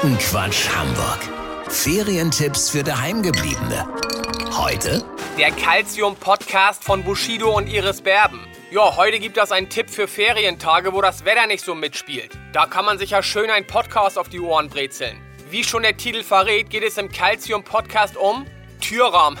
Quotenquatsch Hamburg. Ferientipps für Daheimgebliebene. Heute Der Calcium-Podcast von Bushido und Iris Berben. Ja, heute gibt es einen Tipp für Ferientage, wo das Wetter nicht so mitspielt. Da kann man sich ja schön einen Podcast auf die Ohren brezeln. Wie schon der Titel verrät, geht es im Calcium-Podcast um Türrahmen.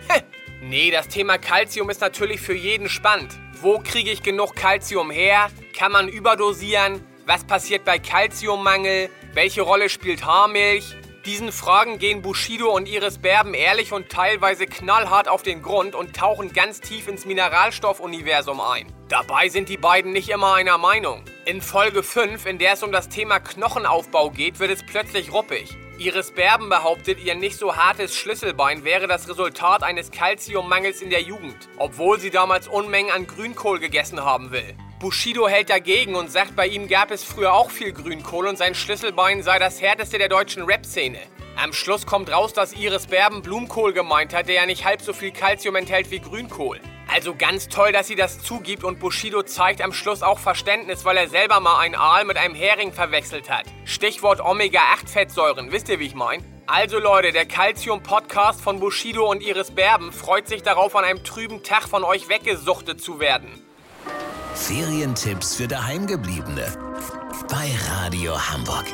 nee, das Thema Calcium ist natürlich für jeden spannend. Wo kriege ich genug Calcium her? Kann man überdosieren? Was passiert bei Calciummangel? Welche Rolle spielt Haarmilch? Diesen Fragen gehen Bushido und Iris Berben ehrlich und teilweise knallhart auf den Grund und tauchen ganz tief ins Mineralstoffuniversum ein. Dabei sind die beiden nicht immer einer Meinung. In Folge 5, in der es um das Thema Knochenaufbau geht, wird es plötzlich ruppig. Iris Berben behauptet, ihr nicht so hartes Schlüsselbein wäre das Resultat eines Kalziummangels in der Jugend, obwohl sie damals Unmengen an Grünkohl gegessen haben will. Bushido hält dagegen und sagt, bei ihm gab es früher auch viel Grünkohl und sein Schlüsselbein sei das härteste der deutschen Rap-Szene. Am Schluss kommt raus, dass Iris Berben Blumenkohl gemeint hat, der ja nicht halb so viel Kalzium enthält wie Grünkohl. Also ganz toll, dass sie das zugibt und Bushido zeigt am Schluss auch Verständnis, weil er selber mal einen Aal mit einem Hering verwechselt hat. Stichwort Omega-8-Fettsäuren, wisst ihr, wie ich mein? Also Leute, der Calcium-Podcast von Bushido und Iris Berben freut sich darauf, an einem trüben Tag von euch weggesuchtet zu werden. Ferientipps für Daheimgebliebene. Bei Radio Hamburg.